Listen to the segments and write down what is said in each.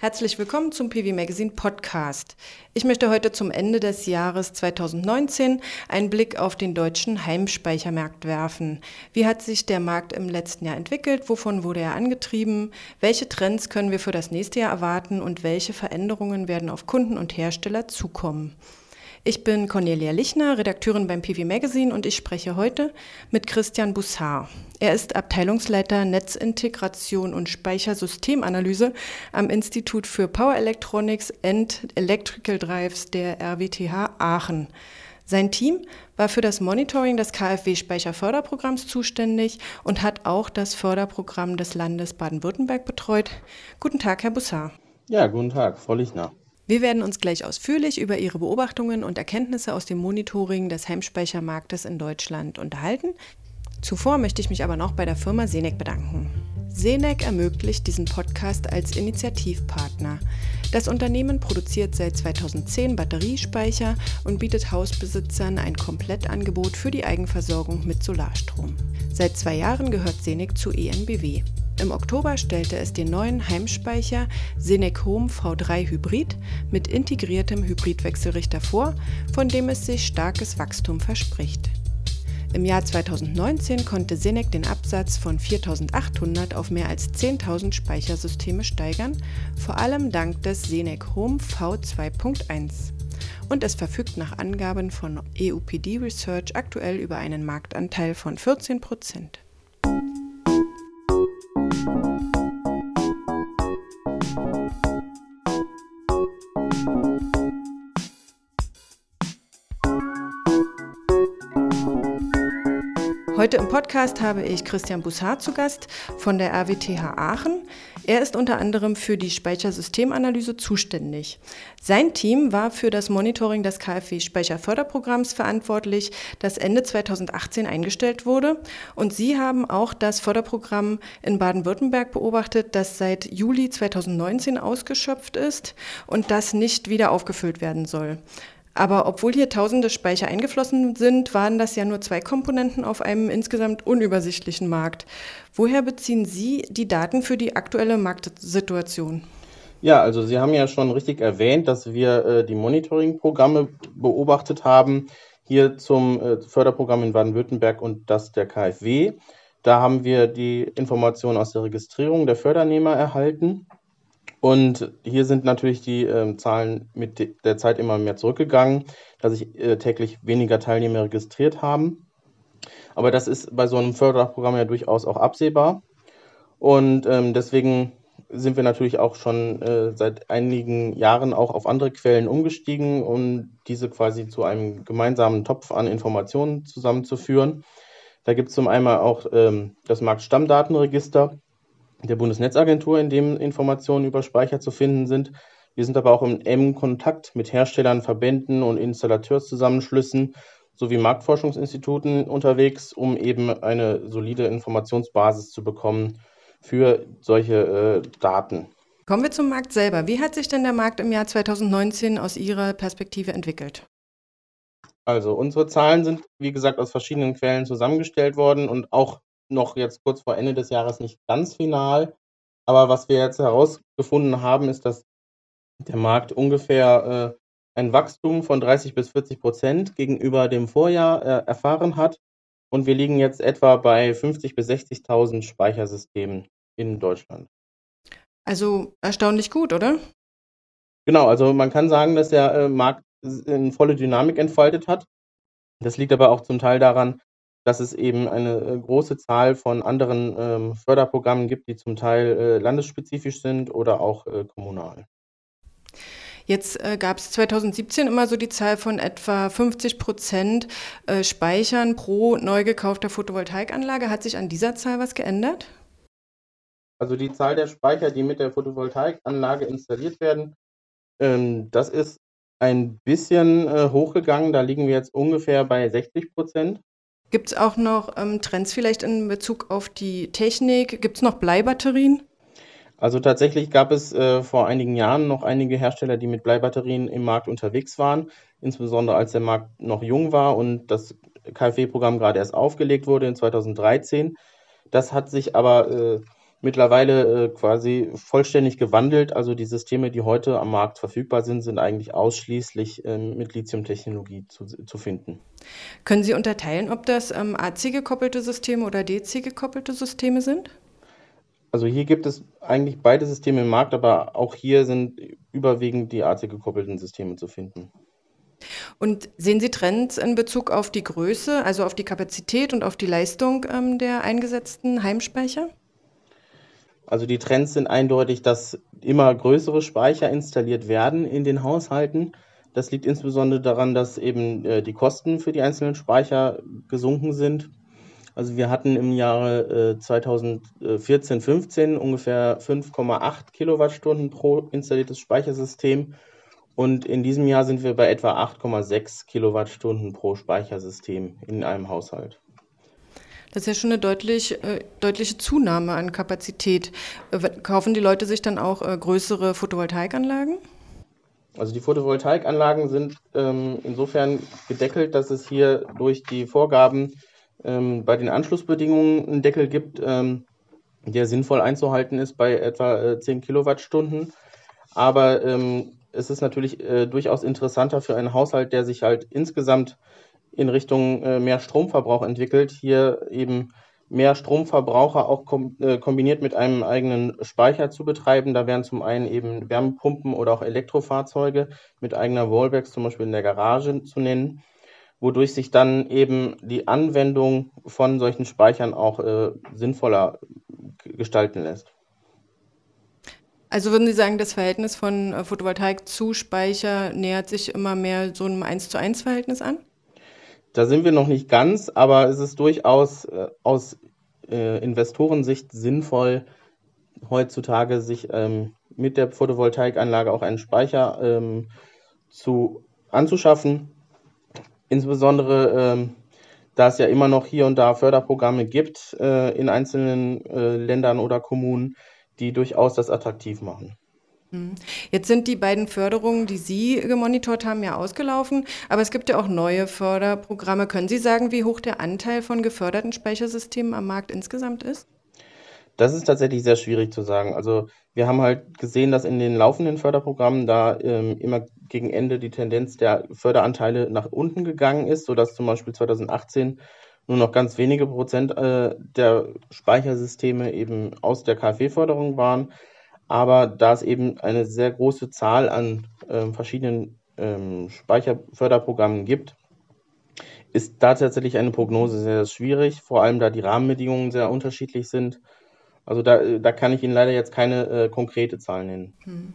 Herzlich willkommen zum PV Magazine Podcast. Ich möchte heute zum Ende des Jahres 2019 einen Blick auf den deutschen Heimspeichermarkt werfen. Wie hat sich der Markt im letzten Jahr entwickelt? Wovon wurde er angetrieben? Welche Trends können wir für das nächste Jahr erwarten und welche Veränderungen werden auf Kunden und Hersteller zukommen? Ich bin Cornelia Lichner, Redakteurin beim PV Magazine und ich spreche heute mit Christian Bussard. Er ist Abteilungsleiter Netzintegration und Speichersystemanalyse am Institut für Power Electronics and Electrical Drives der RWTH Aachen. Sein Team war für das Monitoring des KfW-Speicherförderprogramms zuständig und hat auch das Förderprogramm des Landes Baden-Württemberg betreut. Guten Tag, Herr Bussard. Ja, guten Tag, Frau Lichner. Wir werden uns gleich ausführlich über Ihre Beobachtungen und Erkenntnisse aus dem Monitoring des Heimspeichermarktes in Deutschland unterhalten. Zuvor möchte ich mich aber noch bei der Firma Senec bedanken. Senec ermöglicht diesen Podcast als Initiativpartner. Das Unternehmen produziert seit 2010 Batteriespeicher und bietet Hausbesitzern ein Komplettangebot für die Eigenversorgung mit Solarstrom. Seit zwei Jahren gehört Senec zu ENBW. Im Oktober stellte es den neuen Heimspeicher Senec Home V3 Hybrid mit integriertem Hybridwechselrichter vor, von dem es sich starkes Wachstum verspricht. Im Jahr 2019 konnte Senec den Absatz von 4.800 auf mehr als 10.000 Speichersysteme steigern, vor allem dank des Senec Home V2.1. Und es verfügt nach Angaben von EUPD Research aktuell über einen Marktanteil von 14 Prozent. Heute im Podcast habe ich Christian Bussard zu Gast von der RWTH Aachen. Er ist unter anderem für die Speichersystemanalyse zuständig. Sein Team war für das Monitoring des KfW-Speicherförderprogramms verantwortlich, das Ende 2018 eingestellt wurde. Und Sie haben auch das Förderprogramm in Baden-Württemberg beobachtet, das seit Juli 2019 ausgeschöpft ist und das nicht wieder aufgefüllt werden soll. Aber obwohl hier tausende Speicher eingeflossen sind, waren das ja nur zwei Komponenten auf einem insgesamt unübersichtlichen Markt. Woher beziehen Sie die Daten für die aktuelle Marktsituation? Ja, also Sie haben ja schon richtig erwähnt, dass wir äh, die Monitoring-Programme beobachtet haben, hier zum äh, Förderprogramm in Baden-Württemberg und das der KfW. Da haben wir die Informationen aus der Registrierung der Fördernehmer erhalten. Und hier sind natürlich die äh, Zahlen mit der Zeit immer mehr zurückgegangen, dass sich äh, täglich weniger Teilnehmer registriert haben. Aber das ist bei so einem Förderprogramm ja durchaus auch absehbar. Und ähm, deswegen sind wir natürlich auch schon äh, seit einigen Jahren auch auf andere Quellen umgestiegen, um diese quasi zu einem gemeinsamen Topf an Informationen zusammenzuführen. Da gibt es zum einen auch ähm, das Marktstammdatenregister der Bundesnetzagentur, in dem Informationen über Speicher zu finden sind. Wir sind aber auch im engen Kontakt mit Herstellern, Verbänden und Installateurszusammenschlüssen sowie Marktforschungsinstituten unterwegs, um eben eine solide Informationsbasis zu bekommen für solche äh, Daten. Kommen wir zum Markt selber. Wie hat sich denn der Markt im Jahr 2019 aus Ihrer Perspektive entwickelt? Also unsere Zahlen sind, wie gesagt, aus verschiedenen Quellen zusammengestellt worden und auch noch jetzt kurz vor Ende des Jahres nicht ganz final. Aber was wir jetzt herausgefunden haben, ist, dass der Markt ungefähr äh, ein Wachstum von 30 bis 40 Prozent gegenüber dem Vorjahr äh, erfahren hat. Und wir liegen jetzt etwa bei 50 bis 60.000 Speichersystemen in Deutschland. Also erstaunlich gut, oder? Genau, also man kann sagen, dass der äh, Markt eine volle Dynamik entfaltet hat. Das liegt aber auch zum Teil daran, dass es eben eine äh, große Zahl von anderen ähm, Förderprogrammen gibt, die zum Teil äh, landesspezifisch sind oder auch äh, kommunal. Jetzt äh, gab es 2017 immer so die Zahl von etwa 50 Prozent äh, Speichern pro neu gekaufter Photovoltaikanlage. Hat sich an dieser Zahl was geändert? Also die Zahl der Speicher, die mit der Photovoltaikanlage installiert werden, ähm, das ist ein bisschen äh, hochgegangen. Da liegen wir jetzt ungefähr bei 60 Prozent. Gibt es auch noch ähm, Trends vielleicht in Bezug auf die Technik? Gibt es noch Bleibatterien? Also tatsächlich gab es äh, vor einigen Jahren noch einige Hersteller, die mit Bleibatterien im Markt unterwegs waren, insbesondere als der Markt noch jung war und das KfW-Programm gerade erst aufgelegt wurde in 2013. Das hat sich aber äh, mittlerweile äh, quasi vollständig gewandelt. Also die Systeme, die heute am Markt verfügbar sind, sind eigentlich ausschließlich ähm, mit Lithium-Technologie zu, zu finden. Können Sie unterteilen, ob das ähm, AC gekoppelte Systeme oder DC gekoppelte Systeme sind? Also hier gibt es eigentlich beide Systeme im Markt, aber auch hier sind überwiegend die AC gekoppelten Systeme zu finden. Und sehen Sie Trends in Bezug auf die Größe, also auf die Kapazität und auf die Leistung ähm, der eingesetzten Heimspeicher? Also die Trends sind eindeutig, dass immer größere Speicher installiert werden in den Haushalten. Das liegt insbesondere daran, dass eben äh, die Kosten für die einzelnen Speicher gesunken sind. Also wir hatten im Jahre äh, 2014, 15 ungefähr 5,8 Kilowattstunden pro installiertes Speichersystem und in diesem Jahr sind wir bei etwa 8,6 Kilowattstunden pro Speichersystem in einem Haushalt. Das ist ja schon eine deutlich, äh, deutliche Zunahme an Kapazität. Äh, kaufen die Leute sich dann auch äh, größere Photovoltaikanlagen? Also die Photovoltaikanlagen sind ähm, insofern gedeckelt, dass es hier durch die Vorgaben ähm, bei den Anschlussbedingungen einen Deckel gibt, ähm, der sinnvoll einzuhalten ist bei etwa äh, 10 Kilowattstunden. Aber ähm, es ist natürlich äh, durchaus interessanter für einen Haushalt, der sich halt insgesamt in Richtung äh, mehr Stromverbrauch entwickelt, hier eben mehr Stromverbraucher auch kom äh, kombiniert mit einem eigenen Speicher zu betreiben. Da wären zum einen eben Wärmepumpen oder auch Elektrofahrzeuge mit eigener Wallbox zum Beispiel in der Garage zu nennen, wodurch sich dann eben die Anwendung von solchen Speichern auch äh, sinnvoller gestalten lässt. Also würden Sie sagen, das Verhältnis von äh, Photovoltaik zu Speicher nähert sich immer mehr so einem 1 zu 1 Verhältnis an? Da sind wir noch nicht ganz, aber es ist durchaus äh, aus äh, Investorensicht sinnvoll, heutzutage sich ähm, mit der Photovoltaikanlage auch einen Speicher ähm, zu, anzuschaffen. Insbesondere, ähm, da es ja immer noch hier und da Förderprogramme gibt äh, in einzelnen äh, Ländern oder Kommunen, die durchaus das attraktiv machen. Hm. Jetzt sind die beiden Förderungen, die Sie gemonitort haben, ja ausgelaufen, aber es gibt ja auch neue Förderprogramme. Können Sie sagen, wie hoch der Anteil von geförderten Speichersystemen am Markt insgesamt ist? Das ist tatsächlich sehr schwierig zu sagen. Also wir haben halt gesehen, dass in den laufenden Förderprogrammen da ähm, immer gegen Ende die Tendenz der Förderanteile nach unten gegangen ist, sodass zum Beispiel 2018 nur noch ganz wenige Prozent äh, der Speichersysteme eben aus der KfW-Förderung waren. Aber da es eben eine sehr große Zahl an äh, verschiedenen ähm, Speicherförderprogrammen gibt, ist da tatsächlich eine Prognose sehr schwierig, vor allem da die Rahmenbedingungen sehr unterschiedlich sind. Also da, da kann ich Ihnen leider jetzt keine äh, konkrete Zahl nennen. Hm.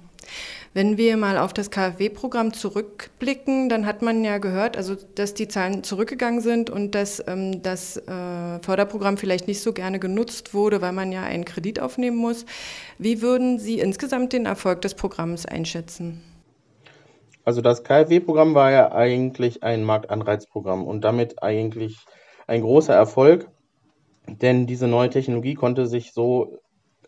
Wenn wir mal auf das KfW-Programm zurückblicken, dann hat man ja gehört, also dass die Zahlen zurückgegangen sind und dass ähm, das äh, Förderprogramm vielleicht nicht so gerne genutzt wurde, weil man ja einen Kredit aufnehmen muss. Wie würden Sie insgesamt den Erfolg des Programms einschätzen? Also das KfW-Programm war ja eigentlich ein Marktanreizprogramm und damit eigentlich ein großer Erfolg, denn diese neue Technologie konnte sich so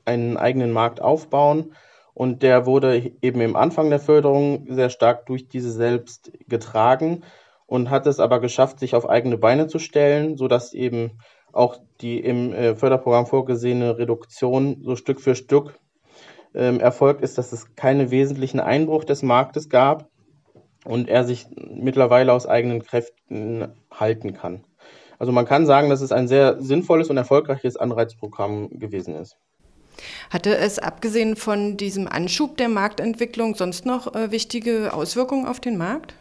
einen eigenen Markt aufbauen und der wurde eben im Anfang der Förderung sehr stark durch diese selbst getragen und hat es aber geschafft, sich auf eigene Beine zu stellen, sodass eben auch die im äh, Förderprogramm vorgesehene Reduktion so Stück für Stück ähm, erfolgt ist, dass es keinen wesentlichen Einbruch des Marktes gab und er sich mittlerweile aus eigenen Kräften halten kann. Also man kann sagen, dass es ein sehr sinnvolles und erfolgreiches Anreizprogramm gewesen ist. Hatte es abgesehen von diesem Anschub der Marktentwicklung sonst noch äh, wichtige Auswirkungen auf den Markt?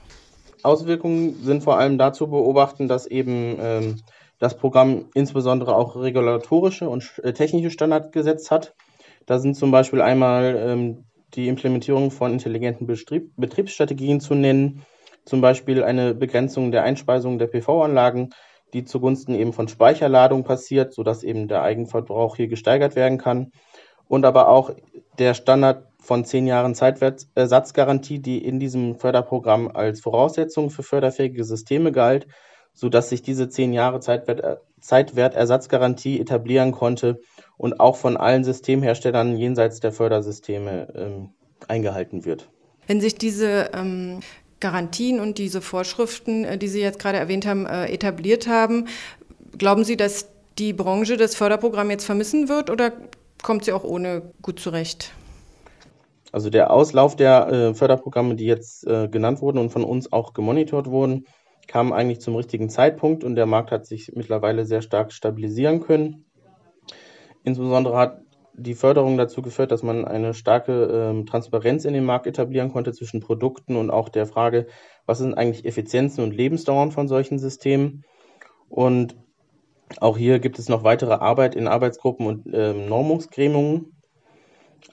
Auswirkungen sind vor allem dazu beobachten, dass eben ähm, das Programm insbesondere auch regulatorische und äh, technische Standards gesetzt hat. Da sind zum Beispiel einmal ähm, die Implementierung von intelligenten Betrieb, Betriebsstrategien zu nennen, zum Beispiel eine Begrenzung der Einspeisung der PV-Anlagen, die zugunsten eben von Speicherladung passiert, sodass eben der Eigenverbrauch hier gesteigert werden kann. Und aber auch der Standard von zehn Jahren Zeitersatzgarantie, die in diesem Förderprogramm als Voraussetzung für förderfähige Systeme galt, sodass sich diese zehn Jahre Zeitwert, Zeitwertersatzgarantie etablieren konnte und auch von allen Systemherstellern jenseits der Fördersysteme ähm, eingehalten wird. Wenn sich diese ähm, Garantien und diese Vorschriften, äh, die Sie jetzt gerade erwähnt haben, äh, etabliert haben. Glauben Sie, dass die Branche das Förderprogramm jetzt vermissen wird oder kommt sie auch ohne gut zurecht? Also der Auslauf der äh, Förderprogramme, die jetzt genannt wurden und von uns auch gemonitort wurden, kam eigentlich zum richtigen Zeitpunkt und der Markt hat sich mittlerweile sehr stark stabilisieren können. Insbesondere hat die Förderung dazu geführt, dass man eine starke ähm, Transparenz in dem Markt etablieren konnte zwischen Produkten und auch der Frage, was sind eigentlich Effizienzen und Lebensdauern von solchen Systemen. Und auch hier gibt es noch weitere Arbeit in Arbeitsgruppen und ähm, Normungsgremien,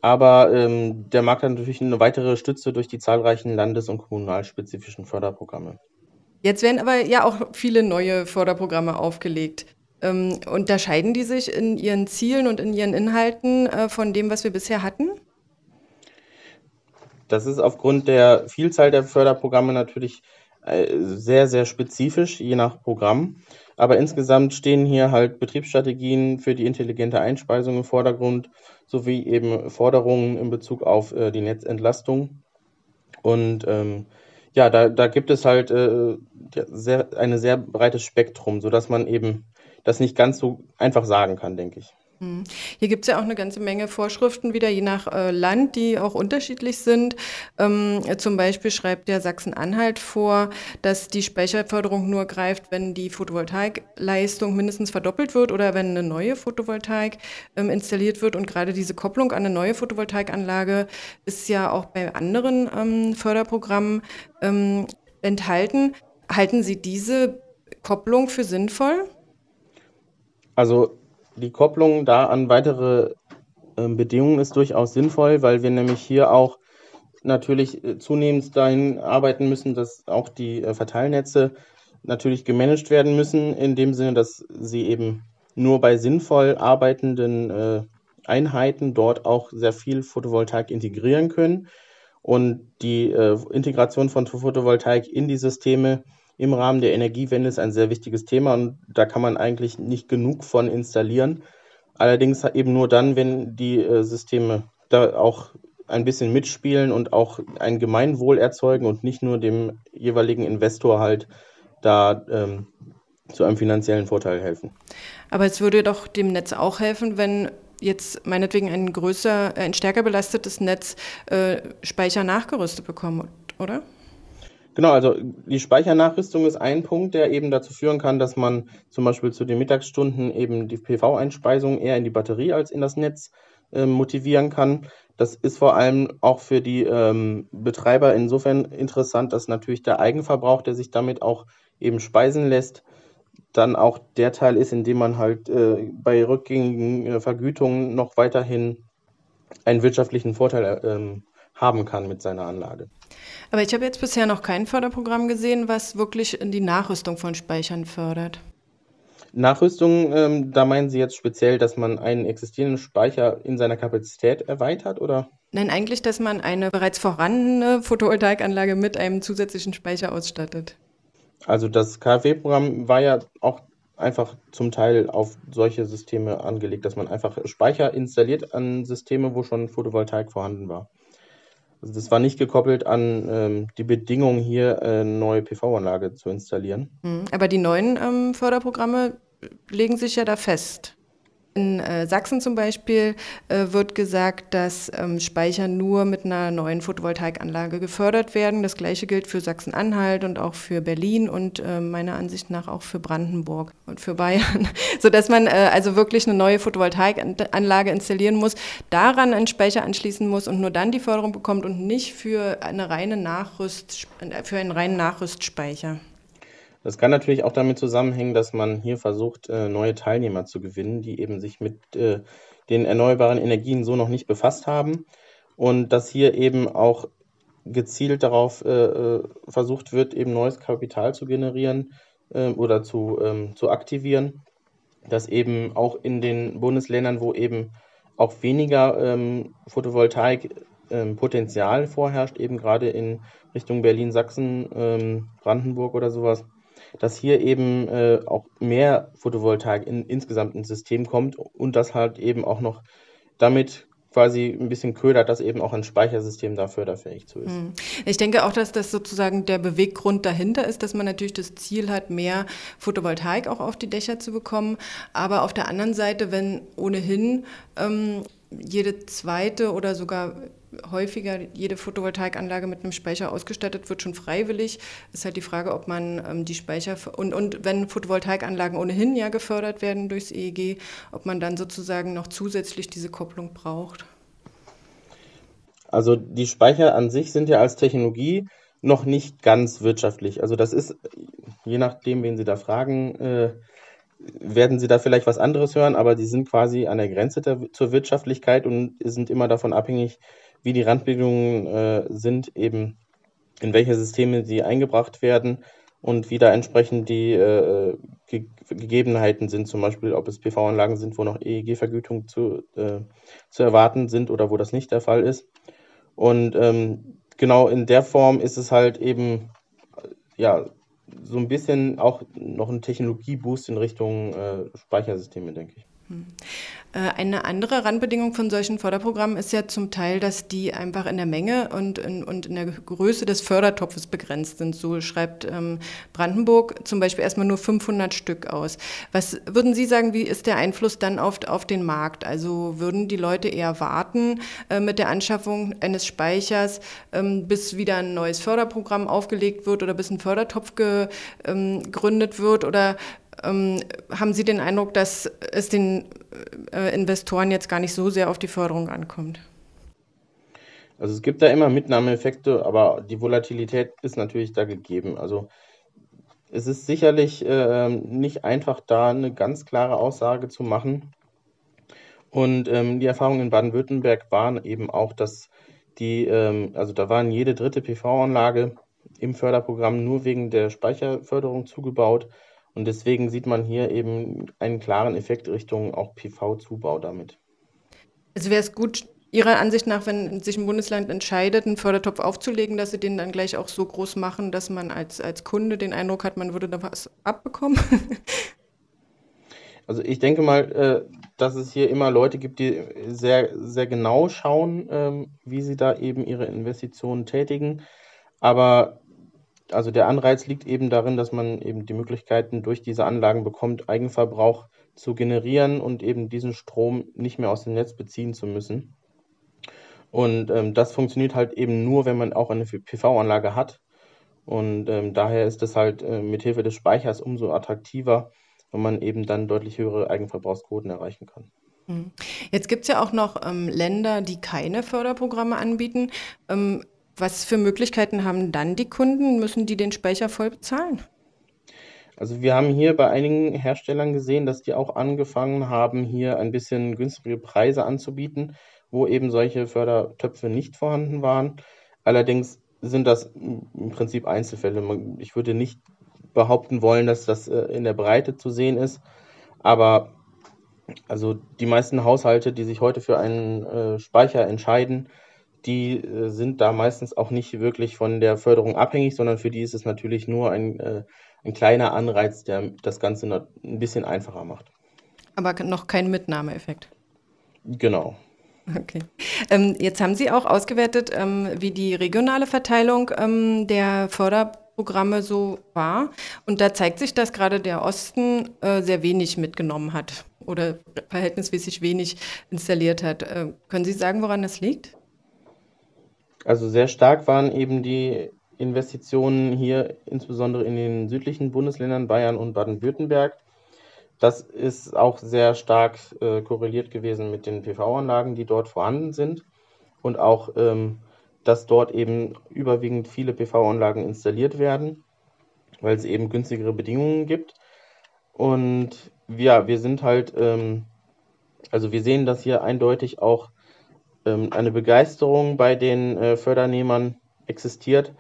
aber ähm, der Markt hat natürlich eine weitere Stütze durch die zahlreichen landes- und kommunalspezifischen Förderprogramme. Jetzt werden aber ja auch viele neue Förderprogramme aufgelegt. Ähm, unterscheiden die sich in ihren Zielen und in ihren Inhalten äh, von dem, was wir bisher hatten? Das ist aufgrund der Vielzahl der Förderprogramme natürlich äh, sehr, sehr spezifisch, je nach Programm. Aber insgesamt stehen hier halt Betriebsstrategien für die intelligente Einspeisung im Vordergrund sowie eben Forderungen in Bezug auf äh, die Netzentlastung. Und ähm, ja, da, da gibt es halt äh, sehr, ein sehr breites Spektrum, sodass man eben das nicht ganz so einfach sagen kann, denke ich. Hm. Hier gibt es ja auch eine ganze Menge Vorschriften wieder, je nach äh, Land, die auch unterschiedlich sind. Ähm, zum Beispiel schreibt der Sachsen-Anhalt vor, dass die Speicherförderung nur greift, wenn die Photovoltaikleistung mindestens verdoppelt wird oder wenn eine neue Photovoltaik ähm, installiert wird. Und gerade diese Kopplung an eine neue Photovoltaikanlage ist ja auch bei anderen ähm, Förderprogrammen ähm, enthalten. Halten Sie diese Kopplung für sinnvoll? Also die Kopplung da an weitere äh, Bedingungen ist durchaus sinnvoll, weil wir nämlich hier auch natürlich äh, zunehmend dahin arbeiten müssen, dass auch die äh, Verteilnetze natürlich gemanagt werden müssen, in dem Sinne, dass sie eben nur bei sinnvoll arbeitenden äh, Einheiten dort auch sehr viel Photovoltaik integrieren können. Und die äh, Integration von Photovoltaik in die Systeme im Rahmen der Energiewende ist ein sehr wichtiges Thema und da kann man eigentlich nicht genug von installieren. Allerdings eben nur dann, wenn die äh, Systeme da auch ein bisschen mitspielen und auch ein Gemeinwohl erzeugen und nicht nur dem jeweiligen Investor halt da ähm, zu einem finanziellen Vorteil helfen. Aber es würde doch dem Netz auch helfen, wenn jetzt meinetwegen ein größer, ein stärker belastetes Netz äh, Speicher nachgerüstet bekommt, oder? Genau, also die Speichernachrüstung ist ein Punkt, der eben dazu führen kann, dass man zum Beispiel zu den Mittagsstunden eben die PV-Einspeisung eher in die Batterie als in das Netz äh, motivieren kann. Das ist vor allem auch für die ähm, Betreiber insofern interessant, dass natürlich der Eigenverbrauch, der sich damit auch eben speisen lässt, dann auch der Teil ist, in dem man halt äh, bei rückgängigen äh, Vergütungen noch weiterhin einen wirtschaftlichen Vorteil äh, haben kann mit seiner Anlage. Aber ich habe jetzt bisher noch kein Förderprogramm gesehen, was wirklich die Nachrüstung von Speichern fördert. Nachrüstung, ähm, da meinen Sie jetzt speziell, dass man einen existierenden Speicher in seiner Kapazität erweitert, oder? Nein, eigentlich, dass man eine bereits vorhandene Photovoltaikanlage mit einem zusätzlichen Speicher ausstattet. Also das KfW-Programm war ja auch einfach zum Teil auf solche Systeme angelegt, dass man einfach Speicher installiert an Systeme, wo schon Photovoltaik vorhanden war. Also das war nicht gekoppelt an ähm, die Bedingung, hier eine neue PV-Anlage zu installieren. Hm, aber die neuen ähm, Förderprogramme legen sich ja da fest. In äh, Sachsen zum Beispiel äh, wird gesagt, dass ähm, Speicher nur mit einer neuen Photovoltaikanlage gefördert werden. Das gleiche gilt für Sachsen-Anhalt und auch für Berlin und äh, meiner Ansicht nach auch für Brandenburg und für Bayern, sodass man äh, also wirklich eine neue Photovoltaikanlage installieren muss, daran einen Speicher anschließen muss und nur dann die Förderung bekommt und nicht für, eine reine Nachrüst, für einen reinen Nachrüstspeicher. Das kann natürlich auch damit zusammenhängen, dass man hier versucht, äh, neue Teilnehmer zu gewinnen, die eben sich mit äh, den erneuerbaren Energien so noch nicht befasst haben. Und dass hier eben auch gezielt darauf äh, versucht wird, eben neues Kapital zu generieren oder zu, ähm, zu aktivieren, dass eben auch in den Bundesländern, wo eben auch weniger ähm, Photovoltaik-Potenzial ähm, vorherrscht, eben gerade in Richtung Berlin, Sachsen, Brandenburg oder sowas, dass hier eben äh, auch mehr Photovoltaik in, insgesamt ins System kommt und das halt eben auch noch damit quasi ein bisschen ködert, dass eben auch ein Speichersystem da förderfähig zu ist. Hm. Ich denke auch, dass das sozusagen der Beweggrund dahinter ist, dass man natürlich das Ziel hat, mehr Photovoltaik auch auf die Dächer zu bekommen. Aber auf der anderen Seite, wenn ohnehin ähm, jede zweite oder sogar häufiger jede Photovoltaikanlage mit einem Speicher ausgestattet wird, schon freiwillig. Ist halt die Frage, ob man ähm, die Speicher und, und wenn Photovoltaikanlagen ohnehin ja gefördert werden durchs EEG, ob man dann sozusagen noch zusätzlich diese Kopplung braucht. Also die Speicher an sich sind ja als Technologie noch nicht ganz wirtschaftlich. Also das ist, je nachdem, wen Sie da fragen, äh, werden Sie da vielleicht was anderes hören, aber die sind quasi an der Grenze der, zur Wirtschaftlichkeit und sind immer davon abhängig, wie die Randbedingungen äh, sind, eben in welche Systeme sie eingebracht werden und wie da entsprechend die äh, Ge Gegebenheiten sind, zum Beispiel ob es PV-Anlagen sind, wo noch EEG-Vergütung zu, äh, zu erwarten sind oder wo das nicht der Fall ist. Und ähm, genau in der Form ist es halt eben ja so ein bisschen auch noch ein Technologieboost in Richtung äh, Speichersysteme, denke ich. Hm. Äh, eine andere Randbedingung von solchen Förderprogrammen ist ja zum Teil, dass die einfach in der Menge und in, und in der Größe des Fördertopfes begrenzt sind. So schreibt ähm, Brandenburg zum Beispiel erstmal nur 500 Stück aus. Was würden Sie sagen, wie ist der Einfluss dann auf, auf den Markt? Also würden die Leute eher warten äh, mit der Anschaffung eines Speichers, ähm, bis wieder ein neues Förderprogramm aufgelegt wird oder bis ein Fördertopf ähm, gegründet wird? Oder haben Sie den Eindruck, dass es den äh, Investoren jetzt gar nicht so sehr auf die Förderung ankommt? Also es gibt da immer Mitnahmeeffekte, aber die Volatilität ist natürlich da gegeben. Also es ist sicherlich äh, nicht einfach, da eine ganz klare Aussage zu machen. Und ähm, die Erfahrungen in Baden-Württemberg waren eben auch, dass die, ähm, also da waren jede dritte PV-Anlage im Förderprogramm nur wegen der Speicherförderung zugebaut. Und deswegen sieht man hier eben einen klaren Effekt Richtung auch PV-Zubau damit. Also wäre es gut, Ihrer Ansicht nach, wenn sich ein Bundesland entscheidet, einen Fördertopf aufzulegen, dass Sie den dann gleich auch so groß machen, dass man als, als Kunde den Eindruck hat, man würde da was abbekommen? Also ich denke mal, äh, dass es hier immer Leute gibt, die sehr, sehr genau schauen, ähm, wie sie da eben ihre Investitionen tätigen. Aber also der Anreiz liegt eben darin, dass man eben die Möglichkeiten durch diese Anlagen bekommt, Eigenverbrauch zu generieren und eben diesen Strom nicht mehr aus dem Netz beziehen zu müssen. Und ähm, das funktioniert halt eben nur, wenn man auch eine PV-Anlage hat. Und ähm, daher ist es halt äh, mithilfe des Speichers umso attraktiver, wenn man eben dann deutlich höhere Eigenverbrauchsquoten erreichen kann. Hm. Jetzt gibt es ja auch noch ähm, Länder, die keine Förderprogramme anbieten. Was für Möglichkeiten haben dann die Kunden? Müssen die den Speicher voll bezahlen? Also wir haben hier bei einigen Herstellern gesehen, dass die auch angefangen haben, hier ein bisschen günstigere Preise anzubieten, wo eben solche Fördertöpfe nicht vorhanden waren. Allerdings sind das im Prinzip Einzelfälle. Ich würde nicht behaupten wollen, dass das äh, in der Breite zu sehen ist, aber also die meisten Haushalte, die sich heute für einen äh, Speicher entscheiden, die äh, sind da meistens auch nicht wirklich von der Förderung abhängig, sondern für die ist es natürlich nur ein, äh, ein kleiner Anreiz, der das Ganze noch ein bisschen einfacher macht. Aber noch kein Mitnahmeeffekt. Genau. Okay. Ähm, jetzt haben Sie auch ausgewertet, ähm, wie die regionale Verteilung ähm, der Förderprogramme so war. Und da zeigt sich, dass gerade der Osten äh, sehr wenig mitgenommen hat oder verhältnismäßig wenig installiert hat. Äh, können Sie sagen, woran das liegt? Also sehr stark waren eben die Investitionen hier insbesondere in den südlichen Bundesländern Bayern und Baden-Württemberg. Das ist auch sehr stark äh, korreliert gewesen mit den PV-Anlagen, die dort vorhanden sind und auch, ähm, dass dort eben überwiegend viele PV-Anlagen installiert werden, weil es eben günstigere Bedingungen gibt. Und ja, wir sind halt, ähm, also wir sehen, dass hier eindeutig auch eine Begeisterung bei den äh, Fördernehmern existiert.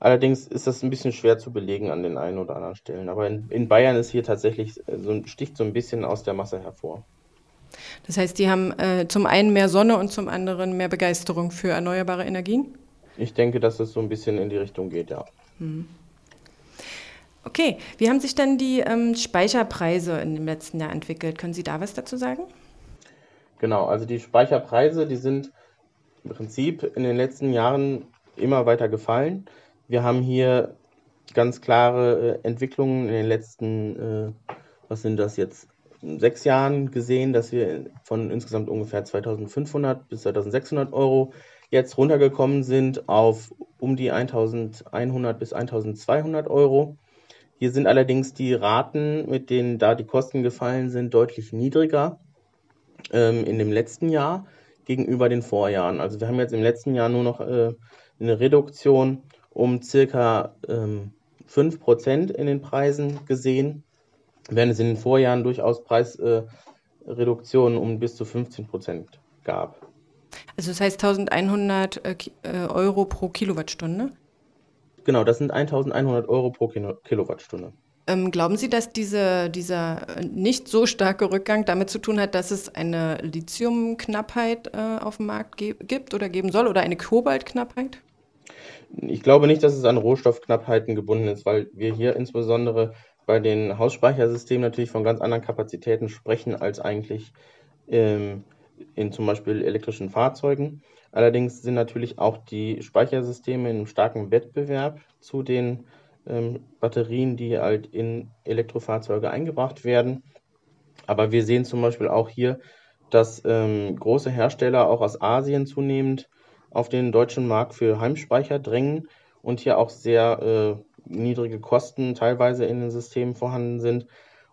Allerdings ist das ein bisschen schwer zu belegen an den einen oder anderen Stellen. Aber in, in Bayern ist hier tatsächlich äh, so sticht so ein bisschen aus der Masse hervor. Das heißt, die haben äh, zum einen mehr Sonne und zum anderen mehr Begeisterung für erneuerbare Energien? Ich denke, dass es so ein bisschen in die Richtung geht, ja. Hm. Okay, wie haben sich denn die ähm, Speicherpreise in dem letzten Jahr entwickelt? Können Sie da was dazu sagen? Genau, also die Speicherpreise, die sind im Prinzip in den letzten Jahren immer weiter gefallen. Wir haben hier ganz klare äh, Entwicklungen in den letzten, äh, was sind das jetzt, sechs Jahren gesehen, dass wir von insgesamt ungefähr 2500 bis 2600 Euro jetzt runtergekommen sind auf um die 1100 bis 1200 Euro. Hier sind allerdings die Raten, mit denen da die Kosten gefallen sind, deutlich niedriger ähm, in dem letzten Jahr gegenüber den Vorjahren. Also wir haben jetzt im letzten Jahr nur noch äh, eine Reduktion um circa ähm, 5% in den Preisen gesehen, während es in den Vorjahren durchaus Preisreduktionen äh, um bis zu 15% gab. Also das heißt 1100 äh, äh, Euro pro Kilowattstunde? Genau, das sind 1100 Euro pro Kilowattstunde. Ähm, glauben Sie, dass diese, dieser äh, nicht so starke Rückgang damit zu tun hat, dass es eine Lithiumknappheit äh, auf dem Markt gibt oder geben soll oder eine Kobaltknappheit? Ich glaube nicht, dass es an Rohstoffknappheiten gebunden ist, weil wir hier insbesondere bei den Hausspeichersystemen natürlich von ganz anderen Kapazitäten sprechen als eigentlich ähm, in zum Beispiel elektrischen Fahrzeugen. Allerdings sind natürlich auch die Speichersysteme in einem starken Wettbewerb zu den ähm, Batterien, die halt in Elektrofahrzeuge eingebracht werden. Aber wir sehen zum Beispiel auch hier, dass ähm, große Hersteller auch aus Asien zunehmend auf den deutschen Markt für Heimspeicher drängen und hier auch sehr äh, niedrige Kosten teilweise in den Systemen vorhanden sind.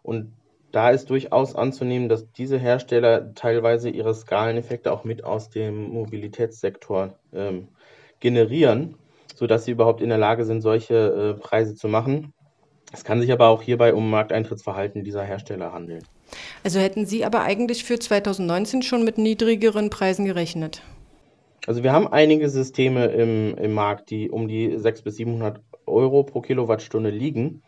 Und da ist durchaus anzunehmen, dass diese Hersteller teilweise ihre Skaleneffekte auch mit aus dem Mobilitätssektor ähm, generieren sodass sie überhaupt in der Lage sind, solche äh, Preise zu machen. Es kann sich aber auch hierbei um Markteintrittsverhalten dieser Hersteller handeln. Also hätten Sie aber eigentlich für 2019 schon mit niedrigeren Preisen gerechnet? Also wir haben einige Systeme im, im Markt, die um die 600 bis 700 Euro pro Kilowattstunde liegen.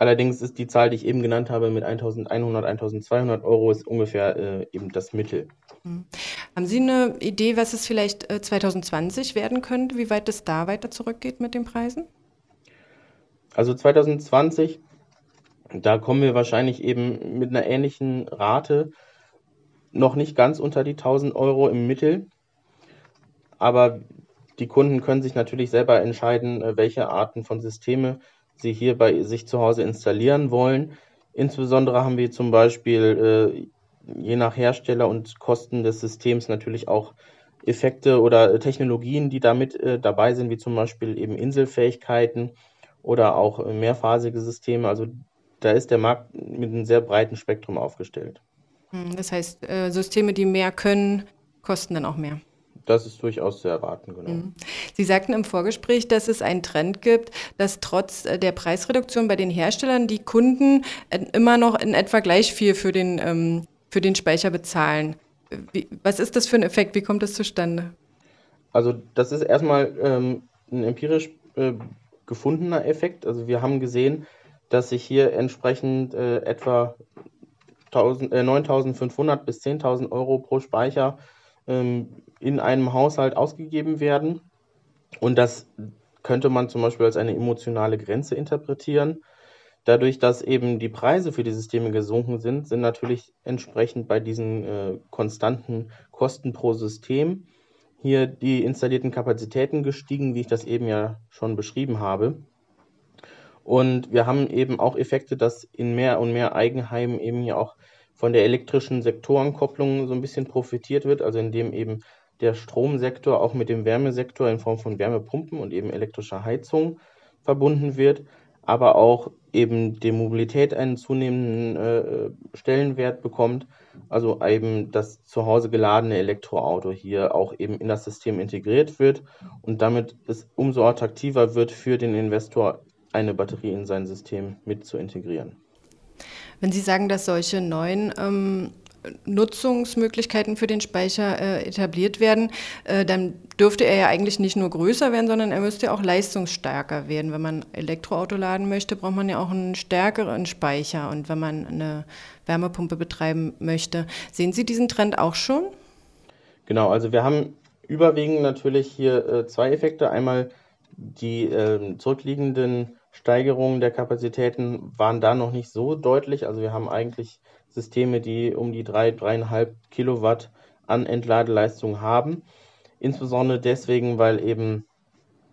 Allerdings ist die Zahl, die ich eben genannt habe, mit 1100, 1200 Euro ist ungefähr äh, eben das Mittel. Haben Sie eine Idee, was es vielleicht äh, 2020 werden könnte, wie weit es da weiter zurückgeht mit den Preisen? Also 2020, da kommen wir wahrscheinlich eben mit einer ähnlichen Rate noch nicht ganz unter die 1000 Euro im Mittel. Aber die Kunden können sich natürlich selber entscheiden, äh, welche Arten von Systeme sie hier bei sich zu Hause installieren wollen. Insbesondere haben wir zum Beispiel äh, je nach Hersteller und Kosten des Systems natürlich auch Effekte oder Technologien, die damit äh, dabei sind, wie zum Beispiel eben Inselfähigkeiten oder auch äh, mehrphasige Systeme. Also da ist der Markt mit einem sehr breiten Spektrum aufgestellt. Hm, das heißt, äh, Systeme, die mehr können, kosten dann auch mehr. Das ist durchaus zu erwarten, genau. Mhm. Sie sagten im Vorgespräch, dass es einen Trend gibt, dass trotz äh, der Preisreduktion bei den Herstellern die Kunden äh, immer noch in etwa gleich viel für den, ähm, für den Speicher bezahlen. Wie, was ist das für ein Effekt? Wie kommt das zustande? Also das ist erstmal ähm, ein empirisch äh, gefundener Effekt. Also wir haben gesehen, dass sich hier entsprechend äh, etwa 9.500 äh, bis 10.000 Euro pro Speicher ähm, in einem Haushalt ausgegeben werden. Und das könnte man zum Beispiel als eine emotionale Grenze interpretieren. Dadurch, dass eben die Preise für die Systeme gesunken sind, sind natürlich entsprechend bei diesen äh, konstanten Kosten pro System hier die installierten Kapazitäten gestiegen, wie ich das eben ja schon beschrieben habe. Und wir haben eben auch Effekte, dass in mehr und mehr Eigenheimen eben hier auch von der elektrischen Sektorenkopplung so ein bisschen profitiert wird, also indem eben der Stromsektor auch mit dem Wärmesektor in Form von Wärmepumpen und eben elektrischer Heizung verbunden wird, aber auch eben die Mobilität einen zunehmenden äh, Stellenwert bekommt, also eben das zu Hause geladene Elektroauto hier auch eben in das System integriert wird und damit es umso attraktiver wird für den Investor, eine Batterie in sein System mit zu integrieren. Wenn Sie sagen, dass solche neuen ähm, Nutzungsmöglichkeiten für den Speicher äh, etabliert werden, äh, dann dürfte er ja eigentlich nicht nur größer werden, sondern er müsste auch leistungsstärker werden. Wenn man Elektroauto laden möchte, braucht man ja auch einen stärkeren Speicher. Und wenn man eine Wärmepumpe betreiben möchte, sehen Sie diesen Trend auch schon? Genau, also wir haben überwiegend natürlich hier äh, zwei Effekte. Einmal die äh, zurückliegenden Steigerungen der Kapazitäten waren da noch nicht so deutlich. Also wir haben eigentlich Systeme, die um die drei, dreieinhalb Kilowatt an Entladeleistung haben. Insbesondere deswegen, weil eben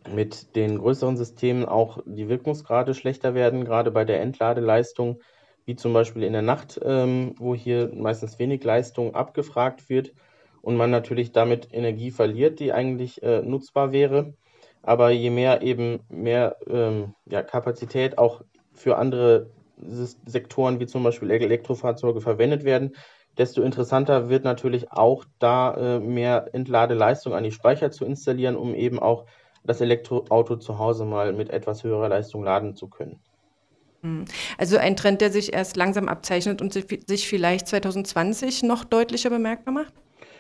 mit den größeren Systemen auch die Wirkungsgrade schlechter werden, gerade bei der Entladeleistung, wie zum Beispiel in der Nacht, ähm, wo hier meistens wenig Leistung abgefragt wird und man natürlich damit Energie verliert, die eigentlich äh, nutzbar wäre. Aber je mehr eben mehr ähm, ja, Kapazität auch für andere Sektoren wie zum Beispiel Elektrofahrzeuge verwendet werden, desto interessanter wird natürlich auch da äh, mehr Entladeleistung an die Speicher zu installieren, um eben auch das Elektroauto zu Hause mal mit etwas höherer Leistung laden zu können. Hm. Also ein Trend, der sich erst langsam abzeichnet und sich vielleicht 2020 noch deutlicher bemerkbar macht?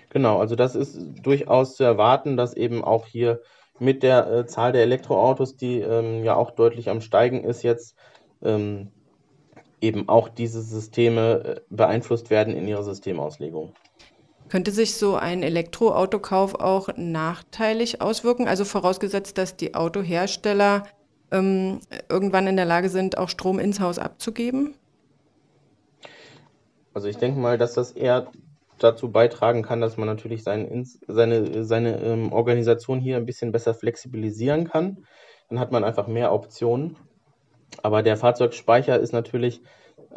Genau, also das ist durchaus zu erwarten, dass eben auch hier mit der äh, Zahl der Elektroautos, die ähm, ja auch deutlich am Steigen ist jetzt, ähm, eben auch diese Systeme äh, beeinflusst werden in ihrer Systemauslegung. Könnte sich so ein Elektroautokauf auch nachteilig auswirken? Also vorausgesetzt, dass die Autohersteller ähm, irgendwann in der Lage sind, auch Strom ins Haus abzugeben? Also ich denke mal, dass das eher dazu beitragen kann, dass man natürlich sein, seine, seine ähm, Organisation hier ein bisschen besser flexibilisieren kann. Dann hat man einfach mehr Optionen. Aber der Fahrzeugspeicher ist natürlich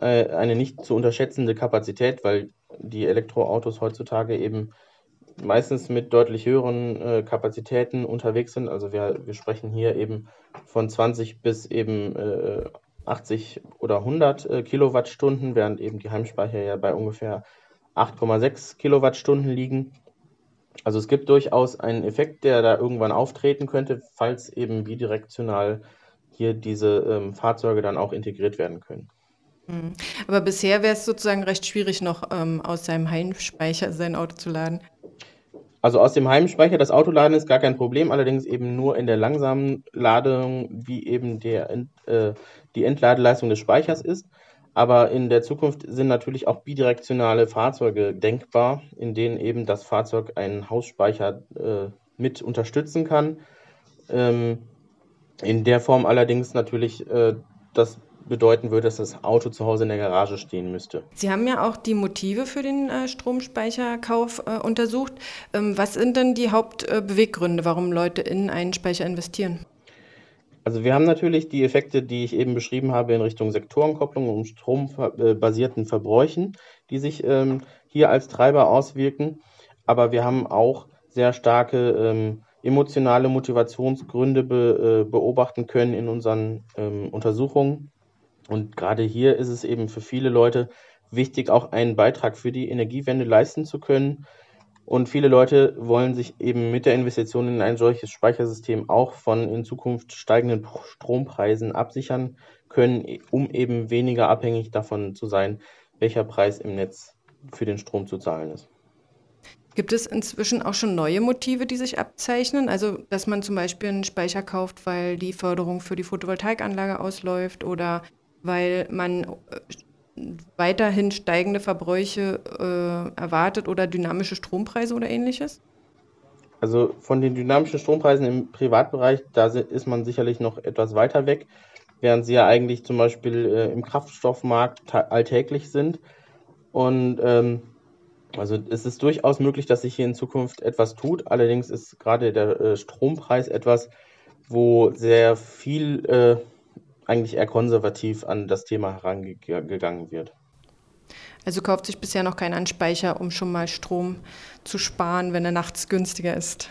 äh, eine nicht zu unterschätzende Kapazität, weil die Elektroautos heutzutage eben meistens mit deutlich höheren äh, Kapazitäten unterwegs sind. Also wir, wir sprechen hier eben von 20 bis eben äh, 80 oder 100 äh, Kilowattstunden, während eben die Heimspeicher ja bei ungefähr 8,6 Kilowattstunden liegen. Also es gibt durchaus einen Effekt, der da irgendwann auftreten könnte, falls eben bidirektional hier diese ähm, Fahrzeuge dann auch integriert werden können. Mhm. Aber bisher wäre es sozusagen recht schwierig, noch ähm, aus seinem Heimspeicher sein Auto zu laden. Also aus dem Heimspeicher das Autoladen ist gar kein Problem, allerdings eben nur in der langsamen Ladung, wie eben der, äh, die Entladeleistung des Speichers ist. Aber in der Zukunft sind natürlich auch bidirektionale Fahrzeuge denkbar, in denen eben das Fahrzeug einen Hausspeicher äh, mit unterstützen kann. Ähm, in der Form allerdings natürlich äh, das bedeuten würde, dass das Auto zu Hause in der Garage stehen müsste. Sie haben ja auch die Motive für den äh, Stromspeicherkauf äh, untersucht. Ähm, was sind denn die Hauptbeweggründe, äh, warum Leute in einen Speicher investieren? Also wir haben natürlich die Effekte, die ich eben beschrieben habe, in Richtung Sektorenkopplung und strombasierten Verbräuchen, die sich ähm, hier als Treiber auswirken. Aber wir haben auch sehr starke ähm, emotionale Motivationsgründe be, äh, beobachten können in unseren ähm, Untersuchungen. Und gerade hier ist es eben für viele Leute wichtig, auch einen Beitrag für die Energiewende leisten zu können. Und viele Leute wollen sich eben mit der Investition in ein solches Speichersystem auch von in Zukunft steigenden Strompreisen absichern können, um eben weniger abhängig davon zu sein, welcher Preis im Netz für den Strom zu zahlen ist. Gibt es inzwischen auch schon neue Motive, die sich abzeichnen? Also, dass man zum Beispiel einen Speicher kauft, weil die Förderung für die Photovoltaikanlage ausläuft oder weil man äh, weiterhin steigende Verbräuche äh, erwartet oder dynamische Strompreise oder ähnliches? Also von den dynamischen Strompreisen im Privatbereich, da ist man sicherlich noch etwas weiter weg, während sie ja eigentlich zum Beispiel äh, im Kraftstoffmarkt alltäglich sind. Und ähm, also es ist durchaus möglich, dass sich hier in Zukunft etwas tut. Allerdings ist gerade der äh, Strompreis etwas, wo sehr viel äh, eigentlich eher konservativ an das Thema herangegangen wird. Also kauft sich bisher noch keiner einen Speicher, um schon mal Strom zu sparen, wenn er nachts günstiger ist.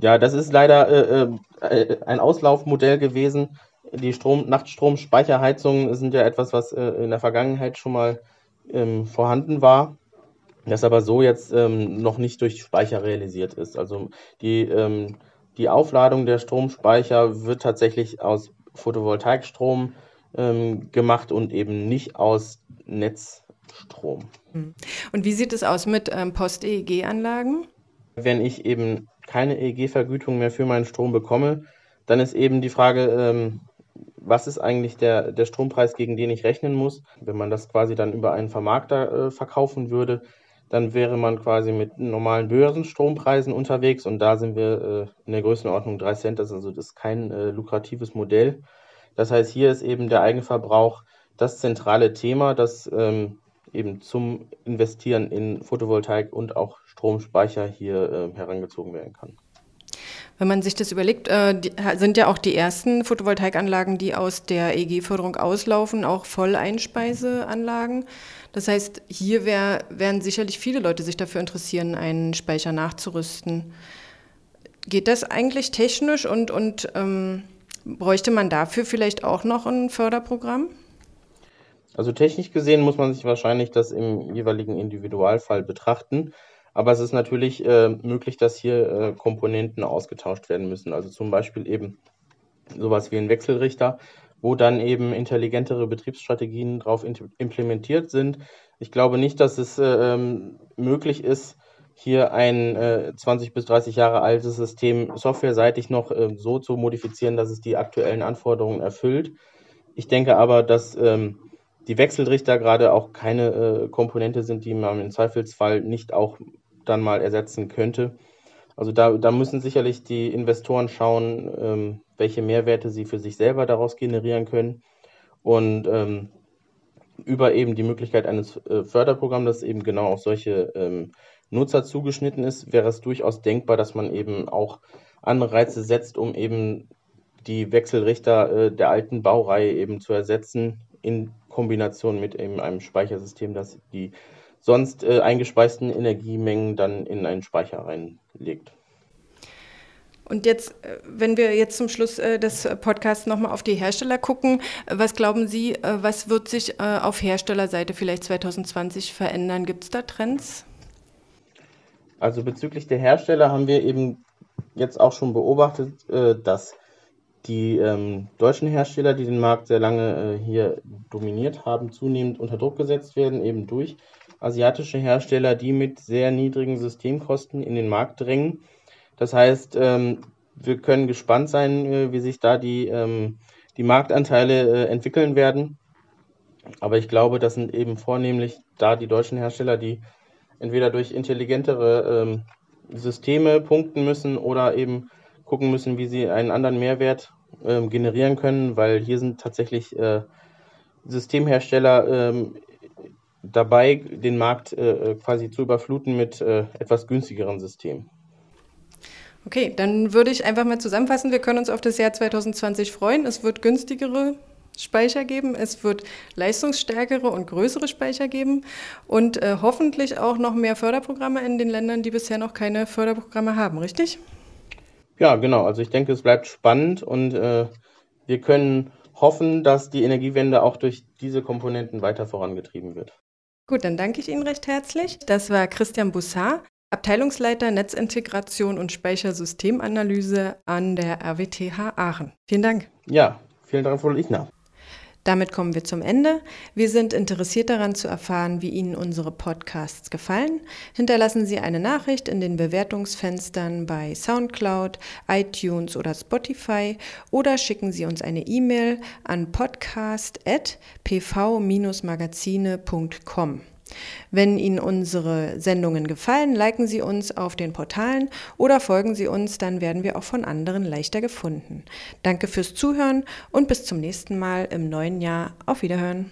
Ja, das ist leider äh, äh, ein Auslaufmodell gewesen. Die Strom Nachtstromspeicherheizungen sind ja etwas, was äh, in der Vergangenheit schon mal ähm, vorhanden war, das aber so jetzt ähm, noch nicht durch Speicher realisiert ist. Also die, ähm, die Aufladung der Stromspeicher wird tatsächlich aus Photovoltaikstrom ähm, gemacht und eben nicht aus Netzstrom. Hm. Und wie sieht es aus mit ähm, Post-EEG-Anlagen? Wenn ich eben keine EEG-Vergütung mehr für meinen Strom bekomme, dann ist eben die Frage, ähm, was ist eigentlich der, der Strompreis, gegen den ich rechnen muss? Wenn man das quasi dann über einen Vermarkter äh, verkaufen würde, dann wäre man quasi mit normalen Börsenstrompreisen unterwegs und da sind wir äh, in der Größenordnung 3 Cent, das ist also das ist kein äh, lukratives Modell. Das heißt, hier ist eben der Eigenverbrauch das zentrale Thema, das ähm, eben zum Investieren in Photovoltaik und auch Stromspeicher hier äh, herangezogen werden kann. Wenn man sich das überlegt, äh, die, sind ja auch die ersten Photovoltaikanlagen, die aus der EG-Förderung auslaufen, auch Volleinspeiseanlagen. Das heißt, hier wär, werden sicherlich viele Leute sich dafür interessieren, einen Speicher nachzurüsten. Geht das eigentlich technisch und, und ähm, bräuchte man dafür vielleicht auch noch ein Förderprogramm? Also technisch gesehen muss man sich wahrscheinlich das im jeweiligen Individualfall betrachten. Aber es ist natürlich äh, möglich, dass hier äh, Komponenten ausgetauscht werden müssen. Also zum Beispiel eben sowas wie ein Wechselrichter, wo dann eben intelligentere Betriebsstrategien drauf implementiert sind. Ich glaube nicht, dass es äh, ähm, möglich ist, hier ein äh, 20 bis 30 Jahre altes System softwareseitig noch äh, so zu modifizieren, dass es die aktuellen Anforderungen erfüllt. Ich denke aber, dass ähm, die Wechselrichter gerade auch keine äh, Komponente sind, die man im Zweifelsfall nicht auch dann mal ersetzen könnte. Also da, da müssen sicherlich die Investoren schauen, ähm, welche Mehrwerte sie für sich selber daraus generieren können. Und ähm, über eben die Möglichkeit eines äh, Förderprogramms, das eben genau auf solche ähm, Nutzer zugeschnitten ist, wäre es durchaus denkbar, dass man eben auch Anreize setzt, um eben die Wechselrichter äh, der alten Baureihe eben zu ersetzen in Kombination mit eben einem Speichersystem, das die sonst äh, eingespeisten Energiemengen dann in einen Speicher reinlegt. Und jetzt, äh, wenn wir jetzt zum Schluss äh, des Podcasts nochmal auf die Hersteller gucken, was glauben Sie, äh, was wird sich auf Herstellerseite vielleicht 2020 verändern? Gibt es da Trends? Also bezüglich der Hersteller haben wir eben jetzt auch schon beobachtet, dass die ähm, deutschen Hersteller, die den Markt sehr lange äh, hier dominiert haben, zunehmend unter Druck gesetzt werden, eben durch asiatische Hersteller, die mit sehr niedrigen Systemkosten in den Markt drängen. Das heißt, ähm, wir können gespannt sein, äh, wie sich da die, ähm, die Marktanteile äh, entwickeln werden. Aber ich glaube, das sind eben vornehmlich da die deutschen Hersteller, die entweder durch intelligentere ähm, Systeme punkten müssen oder eben gucken müssen, wie sie einen anderen Mehrwert äh, generieren können, weil hier sind tatsächlich äh, Systemhersteller ähm, dabei, den Markt äh, quasi zu überfluten mit äh, etwas günstigeren Systemen. Okay, dann würde ich einfach mal zusammenfassen, wir können uns auf das Jahr 2020 freuen. Es wird günstigere Speicher geben, es wird leistungsstärkere und größere Speicher geben und äh, hoffentlich auch noch mehr Förderprogramme in den Ländern, die bisher noch keine Förderprogramme haben, richtig? Ja, genau. Also ich denke, es bleibt spannend und äh, wir können hoffen, dass die Energiewende auch durch diese Komponenten weiter vorangetrieben wird. Gut, dann danke ich Ihnen recht herzlich. Das war Christian Bussard, Abteilungsleiter Netzintegration und Speichersystemanalyse an der RWTH Aachen. Vielen Dank. Ja, vielen Dank, Frau Lichner. Damit kommen wir zum Ende. Wir sind interessiert daran zu erfahren, wie Ihnen unsere Podcasts gefallen. Hinterlassen Sie eine Nachricht in den Bewertungsfenstern bei SoundCloud, iTunes oder Spotify oder schicken Sie uns eine E-Mail an podcast.pv-magazine.com. Wenn Ihnen unsere Sendungen gefallen, liken Sie uns auf den Portalen oder folgen Sie uns, dann werden wir auch von anderen leichter gefunden. Danke fürs Zuhören und bis zum nächsten Mal im neuen Jahr. Auf Wiederhören.